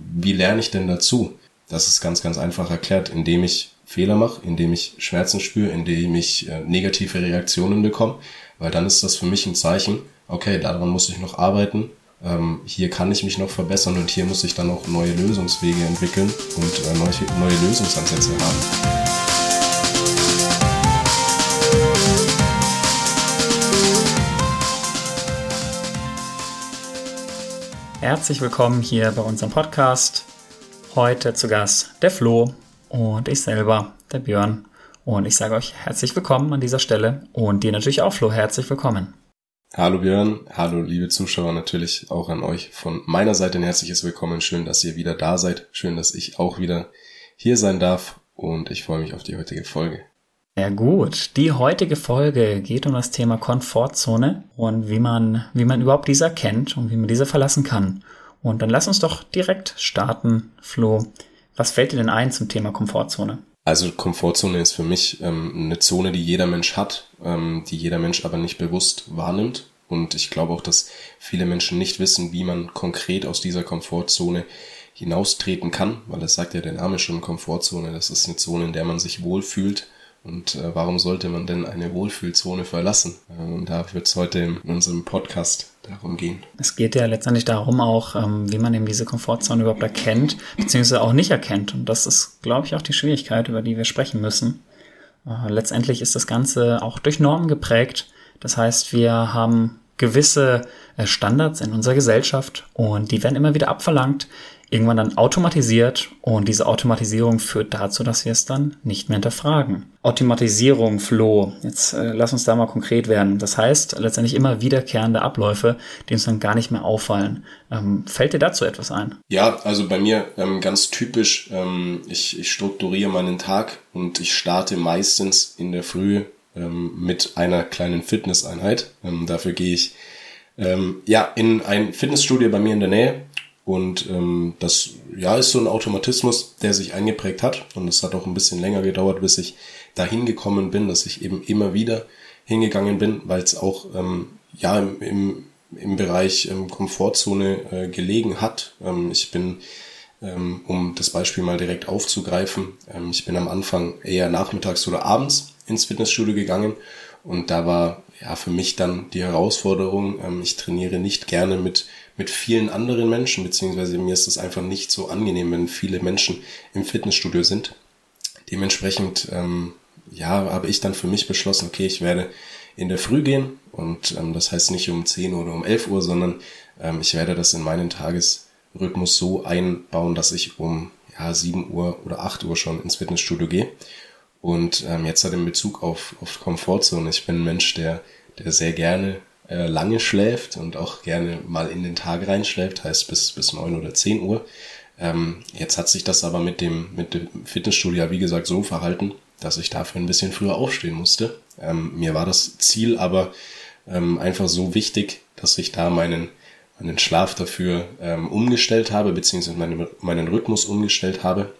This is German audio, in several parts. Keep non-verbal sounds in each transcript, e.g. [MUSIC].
Wie lerne ich denn dazu? Das ist ganz, ganz einfach erklärt, indem ich Fehler mache, indem ich Schmerzen spüre, indem ich äh, negative Reaktionen bekomme, weil dann ist das für mich ein Zeichen, okay, daran muss ich noch arbeiten, ähm, hier kann ich mich noch verbessern und hier muss ich dann auch neue Lösungswege entwickeln und äh, neue, neue Lösungsansätze haben. Herzlich willkommen hier bei unserem Podcast. Heute zu Gast der Flo und ich selber, der Björn. Und ich sage euch herzlich willkommen an dieser Stelle und dir natürlich auch, Flo, herzlich willkommen. Hallo Björn, hallo liebe Zuschauer, natürlich auch an euch von meiner Seite ein herzliches Willkommen. Schön, dass ihr wieder da seid. Schön, dass ich auch wieder hier sein darf und ich freue mich auf die heutige Folge. Ja gut, die heutige Folge geht um das Thema Komfortzone und wie man, wie man überhaupt diese erkennt und wie man diese verlassen kann. Und dann lass uns doch direkt starten, Flo. Was fällt dir denn ein zum Thema Komfortzone? Also Komfortzone ist für mich ähm, eine Zone, die jeder Mensch hat, ähm, die jeder Mensch aber nicht bewusst wahrnimmt. Und ich glaube auch, dass viele Menschen nicht wissen, wie man konkret aus dieser Komfortzone hinaustreten kann, weil es sagt ja der Name schon Komfortzone. Das ist eine Zone, in der man sich wohlfühlt, und äh, warum sollte man denn eine Wohlfühlzone verlassen? Und da wird es heute in unserem Podcast darum gehen. Es geht ja letztendlich darum auch, ähm, wie man eben diese Komfortzone überhaupt erkennt, beziehungsweise auch nicht erkennt. Und das ist, glaube ich, auch die Schwierigkeit, über die wir sprechen müssen. Äh, letztendlich ist das Ganze auch durch Normen geprägt. Das heißt, wir haben gewisse äh, Standards in unserer Gesellschaft und die werden immer wieder abverlangt irgendwann dann automatisiert und diese Automatisierung führt dazu, dass wir es dann nicht mehr hinterfragen. Automatisierung, Flow, jetzt äh, lass uns da mal konkret werden. Das heißt letztendlich immer wiederkehrende Abläufe, die uns dann gar nicht mehr auffallen. Ähm, fällt dir dazu etwas ein? Ja, also bei mir ähm, ganz typisch, ähm, ich, ich strukturiere meinen Tag und ich starte meistens in der Früh ähm, mit einer kleinen Fitnesseinheit. Ähm, dafür gehe ich ähm, ja in ein Fitnessstudio bei mir in der Nähe und ähm, das ja ist so ein Automatismus, der sich eingeprägt hat. Und es hat auch ein bisschen länger gedauert, bis ich dahin gekommen bin, dass ich eben immer wieder hingegangen bin, weil es auch ähm, ja im, im, im Bereich ähm, Komfortzone äh, gelegen hat. Ähm, ich bin, ähm, um das Beispiel mal direkt aufzugreifen, ähm, ich bin am Anfang eher nachmittags oder abends ins Fitnessstudio gegangen und da war ja für mich dann die Herausforderung, ähm, ich trainiere nicht gerne mit mit vielen anderen Menschen, beziehungsweise mir ist es einfach nicht so angenehm, wenn viele Menschen im Fitnessstudio sind. Dementsprechend, ähm, ja, habe ich dann für mich beschlossen, okay, ich werde in der Früh gehen und ähm, das heißt nicht um 10 oder um 11 Uhr, sondern ähm, ich werde das in meinen Tagesrhythmus so einbauen, dass ich um ja, 7 Uhr oder 8 Uhr schon ins Fitnessstudio gehe. Und ähm, jetzt hat in Bezug auf, auf Komfortzone, ich bin ein Mensch, der, der sehr gerne äh, lange schläft und auch gerne mal in den Tag reinschläft, heißt bis, bis neun oder zehn Uhr. Ähm, jetzt hat sich das aber mit dem, mit dem Fitnessstudio, wie gesagt, so verhalten, dass ich dafür ein bisschen früher aufstehen musste. Ähm, mir war das Ziel aber ähm, einfach so wichtig, dass ich da meinen, meinen Schlaf dafür ähm, umgestellt habe, beziehungsweise meinen, meinen Rhythmus umgestellt habe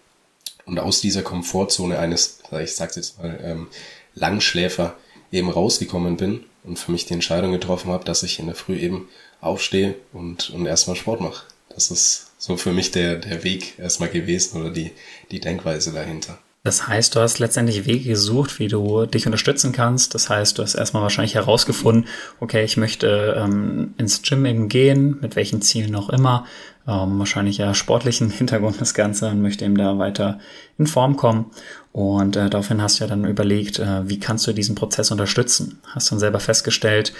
und aus dieser Komfortzone eines, ich sag's jetzt mal, ähm, Langschläfer eben rausgekommen bin und für mich die Entscheidung getroffen habe, dass ich in der Früh eben aufstehe und, und erstmal Sport mache. Das ist so für mich der, der Weg erstmal gewesen oder die, die Denkweise dahinter. Das heißt, du hast letztendlich Wege gesucht, wie du dich unterstützen kannst. Das heißt, du hast erstmal wahrscheinlich herausgefunden, okay, ich möchte ähm, ins Gym eben gehen, mit welchen Zielen auch immer. Ähm, wahrscheinlich ja sportlichen [LAUGHS] Hintergrund das Ganze und möchte eben da weiter in Form kommen. Und äh, daraufhin hast du ja dann überlegt, äh, wie kannst du diesen Prozess unterstützen? Hast dann selber festgestellt,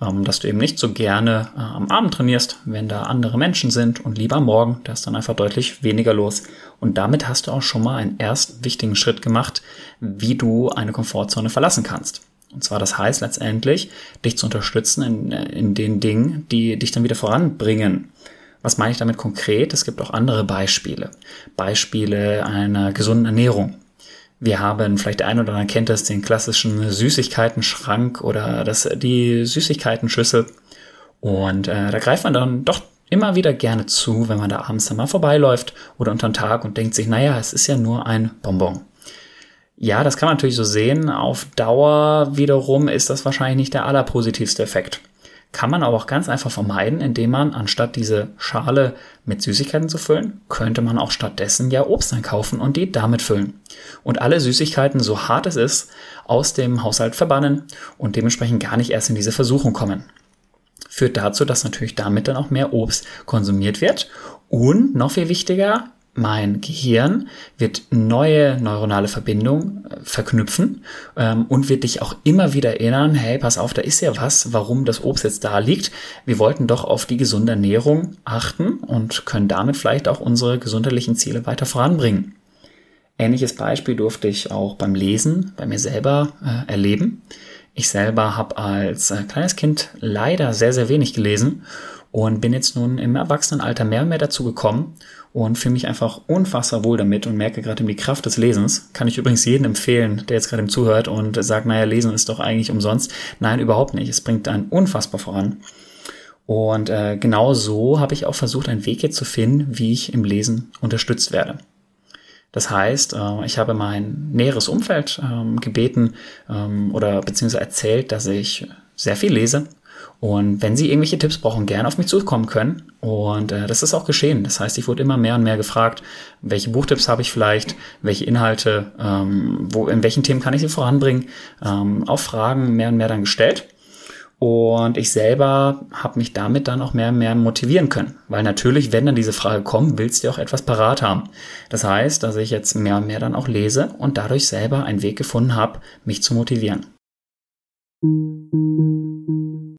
ähm, dass du eben nicht so gerne äh, am Abend trainierst, wenn da andere Menschen sind und lieber am Morgen, da ist dann einfach deutlich weniger los. Und damit hast du auch schon mal einen ersten wichtigen Schritt gemacht, wie du eine Komfortzone verlassen kannst. Und zwar das heißt letztendlich, dich zu unterstützen in, in den Dingen, die dich dann wieder voranbringen. Was meine ich damit konkret? Es gibt auch andere Beispiele. Beispiele einer gesunden Ernährung. Wir haben, vielleicht eine oder andere kennt das, den klassischen Süßigkeiten-Schrank oder das, die Süßigkeiten-Schüssel. Und äh, da greift man dann doch immer wieder gerne zu, wenn man da abends dann mal vorbeiläuft oder unter den Tag und denkt sich, naja, es ist ja nur ein Bonbon. Ja, das kann man natürlich so sehen. Auf Dauer wiederum ist das wahrscheinlich nicht der allerpositivste Effekt. Kann man aber auch ganz einfach vermeiden, indem man anstatt diese Schale mit Süßigkeiten zu füllen, könnte man auch stattdessen ja Obst einkaufen und die damit füllen. Und alle Süßigkeiten, so hart es ist, aus dem Haushalt verbannen und dementsprechend gar nicht erst in diese Versuchung kommen. Führt dazu, dass natürlich damit dann auch mehr Obst konsumiert wird und noch viel wichtiger, mein Gehirn wird neue neuronale Verbindungen äh, verknüpfen ähm, und wird dich auch immer wieder erinnern, hey, pass auf, da ist ja was, warum das Obst jetzt da liegt. Wir wollten doch auf die gesunde Ernährung achten und können damit vielleicht auch unsere gesundheitlichen Ziele weiter voranbringen. Ähnliches Beispiel durfte ich auch beim Lesen bei mir selber äh, erleben. Ich selber habe als äh, kleines Kind leider sehr, sehr wenig gelesen und bin jetzt nun im Erwachsenenalter mehr und mehr dazu gekommen und fühle mich einfach unfassbar wohl damit und merke gerade die Kraft des Lesens. Kann ich übrigens jedem empfehlen, der jetzt gerade zuhört und sagt, naja, Lesen ist doch eigentlich umsonst. Nein, überhaupt nicht. Es bringt einen unfassbar voran. Und äh, genau so habe ich auch versucht, einen Weg jetzt zu finden, wie ich im Lesen unterstützt werde. Das heißt, äh, ich habe mein näheres Umfeld ähm, gebeten ähm, oder beziehungsweise erzählt, dass ich sehr viel lese und wenn Sie irgendwelche Tipps brauchen, gerne auf mich zukommen können. Und äh, das ist auch geschehen. Das heißt, ich wurde immer mehr und mehr gefragt, welche Buchtipps habe ich vielleicht, welche Inhalte, ähm, wo, in welchen Themen kann ich sie voranbringen, ähm, auch Fragen mehr und mehr dann gestellt. Und ich selber habe mich damit dann auch mehr und mehr motivieren können. Weil natürlich, wenn dann diese Frage kommt, willst du auch etwas parat haben. Das heißt, dass ich jetzt mehr und mehr dann auch lese und dadurch selber einen Weg gefunden habe, mich zu motivieren.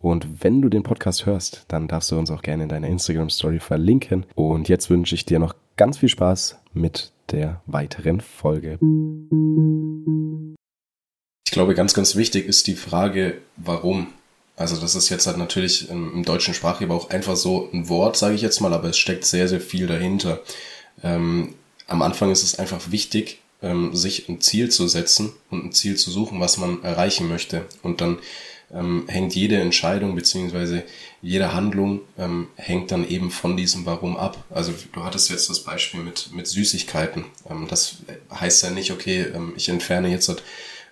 Und wenn du den Podcast hörst, dann darfst du uns auch gerne in deiner Instagram Story verlinken. Und jetzt wünsche ich dir noch ganz viel Spaß mit der weiteren Folge. Ich glaube, ganz, ganz wichtig ist die Frage, warum. Also das ist jetzt halt natürlich im, deutschen Sprachgeber auch einfach so ein Wort, sage ich jetzt mal, aber es steckt sehr, sehr viel dahinter. Ähm, am Anfang ist es einfach wichtig, ähm, sich ein Ziel zu setzen und ein Ziel zu suchen, was man erreichen möchte. Und dann ähm, hängt jede Entscheidung beziehungsweise jede Handlung ähm, hängt dann eben von diesem Warum ab. Also du hattest jetzt das Beispiel mit, mit Süßigkeiten. Ähm, das heißt ja nicht, okay, ähm, ich entferne jetzt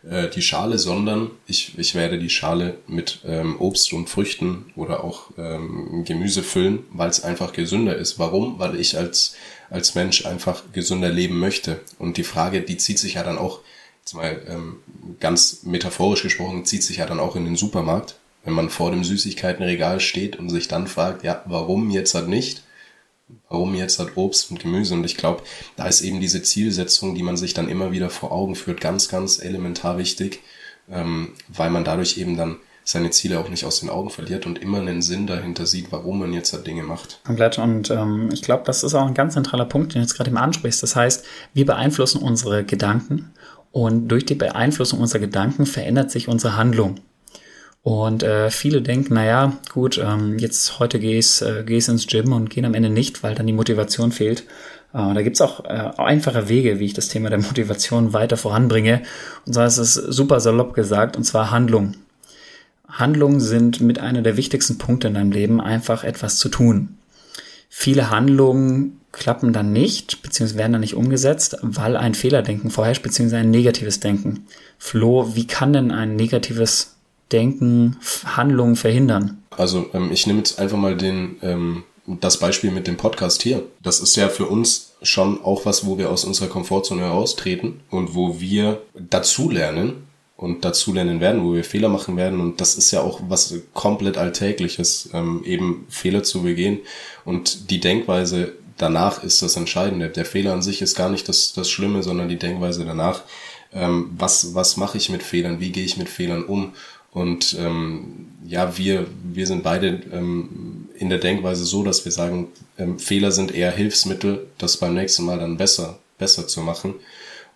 äh, die Schale, sondern ich, ich werde die Schale mit ähm, Obst und Früchten oder auch ähm, Gemüse füllen, weil es einfach gesünder ist. Warum? Weil ich als, als Mensch einfach gesünder leben möchte. Und die Frage, die zieht sich ja dann auch jetzt mal ähm, ganz metaphorisch gesprochen, zieht sich ja dann auch in den Supermarkt, wenn man vor dem Süßigkeitenregal steht und sich dann fragt, ja, warum jetzt halt nicht? Warum jetzt halt Obst und Gemüse? Und ich glaube, da ist eben diese Zielsetzung, die man sich dann immer wieder vor Augen führt, ganz, ganz elementar wichtig, ähm, weil man dadurch eben dann seine Ziele auch nicht aus den Augen verliert und immer einen Sinn dahinter sieht, warum man jetzt halt Dinge macht. Komplett. Und ähm, ich glaube, das ist auch ein ganz zentraler Punkt, den du jetzt gerade eben ansprichst. Das heißt, wir beeinflussen unsere Gedanken und durch die Beeinflussung unserer Gedanken verändert sich unsere Handlung. Und äh, viele denken, naja, gut, ähm, jetzt heute gehst, äh, gehst ins Gym und gehen am Ende nicht, weil dann die Motivation fehlt. Äh, da gibt's auch äh, einfache Wege, wie ich das Thema der Motivation weiter voranbringe. Und zwar ist es super salopp gesagt, und zwar Handlung. Handlungen sind mit einer der wichtigsten Punkte in deinem Leben, einfach etwas zu tun. Viele Handlungen klappen dann nicht, beziehungsweise werden dann nicht umgesetzt, weil ein Fehlerdenken vorherrscht, beziehungsweise ein negatives Denken. Flo, wie kann denn ein negatives Denken Handlungen verhindern? Also ähm, ich nehme jetzt einfach mal den, ähm, das Beispiel mit dem Podcast hier. Das ist ja für uns schon auch was, wo wir aus unserer Komfortzone heraustreten und wo wir dazulernen und dazulernen werden, wo wir Fehler machen werden. Und das ist ja auch was komplett Alltägliches, ähm, eben Fehler zu begehen. Und die Denkweise danach ist das Entscheidende. Der Fehler an sich ist gar nicht das, das Schlimme, sondern die Denkweise danach. Ähm, was, was mache ich mit Fehlern? Wie gehe ich mit Fehlern um? Und ähm, ja, wir, wir sind beide ähm, in der Denkweise so, dass wir sagen, ähm, Fehler sind eher Hilfsmittel, das beim nächsten Mal dann besser, besser zu machen.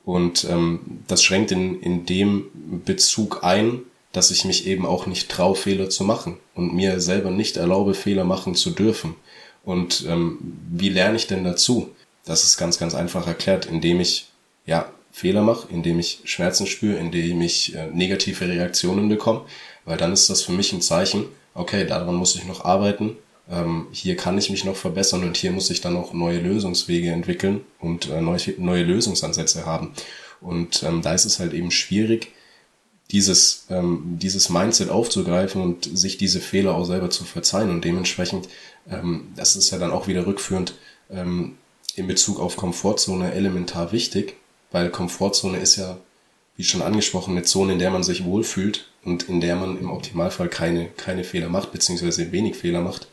Und ähm, das schränkt in, in dem Bezug ein, dass ich mich eben auch nicht traue, Fehler zu machen und mir selber nicht erlaube, Fehler machen zu dürfen. Und ähm, wie lerne ich denn dazu? Das ist ganz, ganz einfach erklärt, indem ich ja Fehler mache, indem ich Schmerzen spüre, indem ich äh, negative Reaktionen bekomme, weil dann ist das für mich ein Zeichen, okay, daran muss ich noch arbeiten, ähm, hier kann ich mich noch verbessern und hier muss ich dann auch neue Lösungswege entwickeln und äh, neue, neue Lösungsansätze haben. Und ähm, da ist es halt eben schwierig, dieses, ähm, dieses Mindset aufzugreifen und sich diese Fehler auch selber zu verzeihen. Und dementsprechend, ähm, das ist ja dann auch wieder rückführend ähm, in Bezug auf Komfortzone elementar wichtig, weil Komfortzone ist ja, wie schon angesprochen, eine Zone, in der man sich wohlfühlt und in der man im Optimalfall keine, keine Fehler macht, beziehungsweise wenig Fehler macht.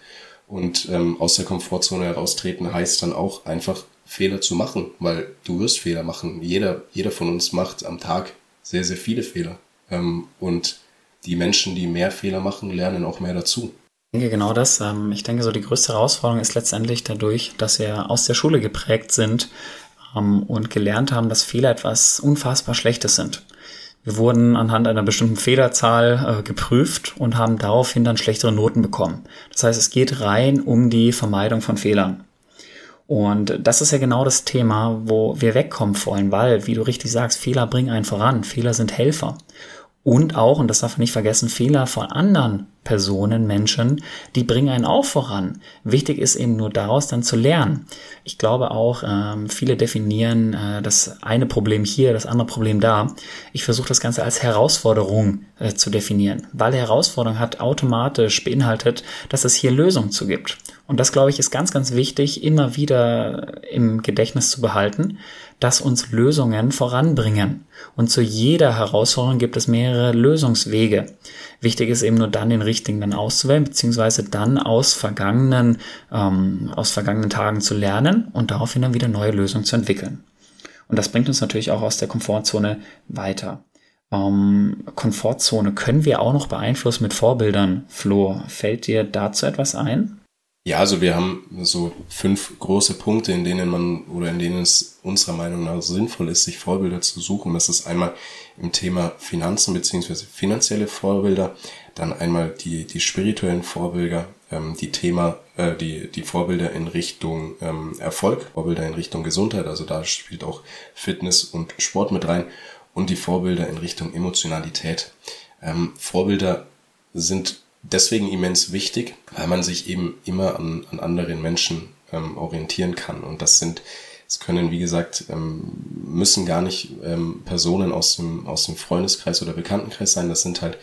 Und ähm, aus der Komfortzone heraustreten heißt dann auch einfach Fehler zu machen, weil du wirst Fehler machen. Jeder, jeder von uns macht am Tag sehr, sehr viele Fehler. Ähm, und die Menschen, die mehr Fehler machen, lernen auch mehr dazu. Ich denke genau das. Ähm, ich denke, so die größte Herausforderung ist letztendlich dadurch, dass wir aus der Schule geprägt sind ähm, und gelernt haben, dass Fehler etwas unfassbar Schlechtes sind. Wir wurden anhand einer bestimmten Fehlerzahl äh, geprüft und haben daraufhin dann schlechtere Noten bekommen. Das heißt, es geht rein um die Vermeidung von Fehlern. Und das ist ja genau das Thema, wo wir wegkommen wollen, weil, wie du richtig sagst, Fehler bringen einen voran. Fehler sind Helfer. Und auch, und das darf man nicht vergessen, Fehler von anderen Personen, Menschen, die bringen einen auch voran. Wichtig ist eben nur daraus dann zu lernen. Ich glaube auch, ähm, viele definieren äh, das eine Problem hier, das andere Problem da. Ich versuche das Ganze als Herausforderung äh, zu definieren, weil Herausforderung hat automatisch beinhaltet, dass es hier Lösungen zu gibt. Und das, glaube ich, ist ganz, ganz wichtig, immer wieder im Gedächtnis zu behalten, dass uns Lösungen voranbringen. Und zu jeder Herausforderung gibt es mehrere Lösungswege. Wichtig ist eben nur dann den richtigen dann auszuwählen, beziehungsweise dann aus vergangenen, ähm, aus vergangenen Tagen zu lernen und daraufhin dann wieder neue Lösungen zu entwickeln. Und das bringt uns natürlich auch aus der Komfortzone weiter. Ähm, Komfortzone können wir auch noch beeinflussen mit Vorbildern. Flo, fällt dir dazu etwas ein? Ja, also wir haben so fünf große Punkte, in denen man oder in denen es unserer Meinung nach sinnvoll ist, sich Vorbilder zu suchen. Das ist einmal im Thema Finanzen beziehungsweise finanzielle Vorbilder, dann einmal die, die spirituellen Vorbilder, ähm, die Thema, äh, die, die Vorbilder in Richtung ähm, Erfolg, Vorbilder in Richtung Gesundheit, also da spielt auch Fitness und Sport mit rein und die Vorbilder in Richtung Emotionalität. Ähm, Vorbilder sind deswegen immens wichtig, weil man sich eben immer an, an anderen Menschen ähm, orientieren kann. Und das sind, es können, wie gesagt, ähm, müssen gar nicht ähm, Personen aus dem, aus dem Freundeskreis oder Bekanntenkreis sein. Das sind halt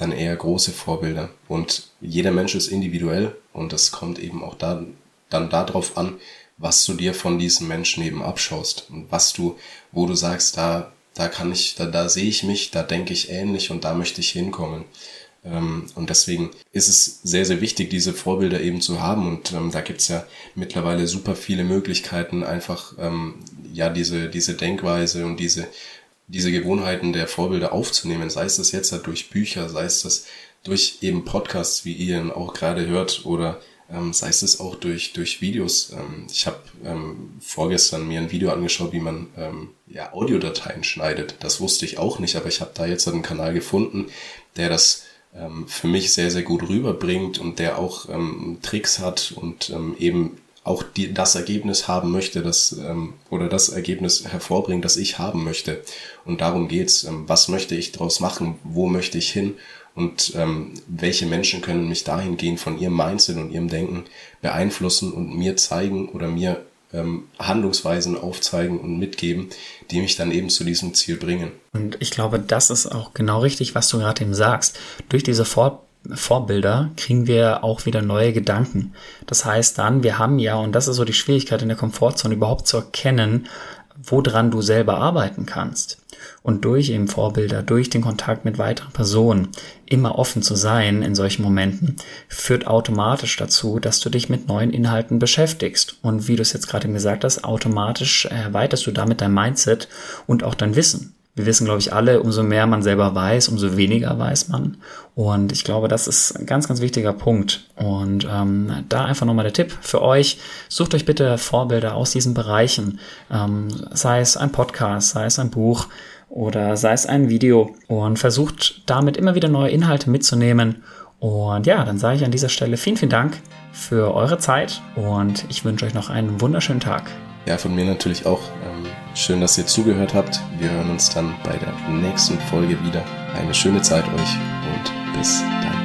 dann eher große Vorbilder. Und jeder Mensch ist individuell und es kommt eben auch da, dann darauf an, was du dir von diesen Menschen eben abschaust und was du, wo du sagst, da, da kann ich, da, da sehe ich mich, da denke ich ähnlich und da möchte ich hinkommen. Ähm, und deswegen ist es sehr, sehr wichtig, diese Vorbilder eben zu haben. Und ähm, da gibt's ja mittlerweile super viele Möglichkeiten, einfach ähm, ja diese, diese Denkweise und diese, diese Gewohnheiten der Vorbilder aufzunehmen. Sei es das jetzt halt durch Bücher, sei es das durch eben Podcasts, wie ihr ihn auch gerade hört, oder ähm, sei es auch durch, durch Videos. Ähm, ich habe ähm, vorgestern mir ein Video angeschaut, wie man ähm, ja, Audiodateien schneidet. Das wusste ich auch nicht, aber ich habe da jetzt einen Kanal gefunden, der das ähm, für mich sehr, sehr gut rüberbringt und der auch ähm, Tricks hat und ähm, eben auch die, das Ergebnis haben möchte, das ähm, oder das Ergebnis hervorbringt, das ich haben möchte. Und darum geht's. Ähm, was möchte ich daraus machen? Wo möchte ich hin? Und ähm, welche Menschen können mich dahingehend von ihrem Mindset und ihrem Denken beeinflussen und mir zeigen oder mir ähm, Handlungsweisen aufzeigen und mitgeben, die mich dann eben zu diesem Ziel bringen. Und ich glaube, das ist auch genau richtig, was du gerade eben sagst. Durch diese Vor Vorbilder kriegen wir auch wieder neue Gedanken. Das heißt dann, wir haben ja, und das ist so die Schwierigkeit in der Komfortzone, überhaupt zu erkennen, woran du selber arbeiten kannst. Und durch eben Vorbilder, durch den Kontakt mit weiteren Personen, immer offen zu sein in solchen Momenten, führt automatisch dazu, dass du dich mit neuen Inhalten beschäftigst. Und wie du es jetzt gerade gesagt hast, automatisch erweiterst du damit dein Mindset und auch dein Wissen. Wir wissen, glaube ich, alle, umso mehr man selber weiß, umso weniger weiß man. Und ich glaube, das ist ein ganz, ganz wichtiger Punkt. Und ähm, da einfach nochmal der Tipp für euch. Sucht euch bitte Vorbilder aus diesen Bereichen. Ähm, sei es ein Podcast, sei es ein Buch oder sei es ein Video. Und versucht damit immer wieder neue Inhalte mitzunehmen Und ja, dann sage ich an dieser Stelle vielen, vielen Dank für eure Zeit und ich wünsche euch noch einen wunderschönen Tag. Ja, von mir natürlich auch. Ähm, schön, dass ihr zugehört habt. Wir hören uns dann bei der nächsten Folge wieder. Eine schöne Zeit euch und bis dann.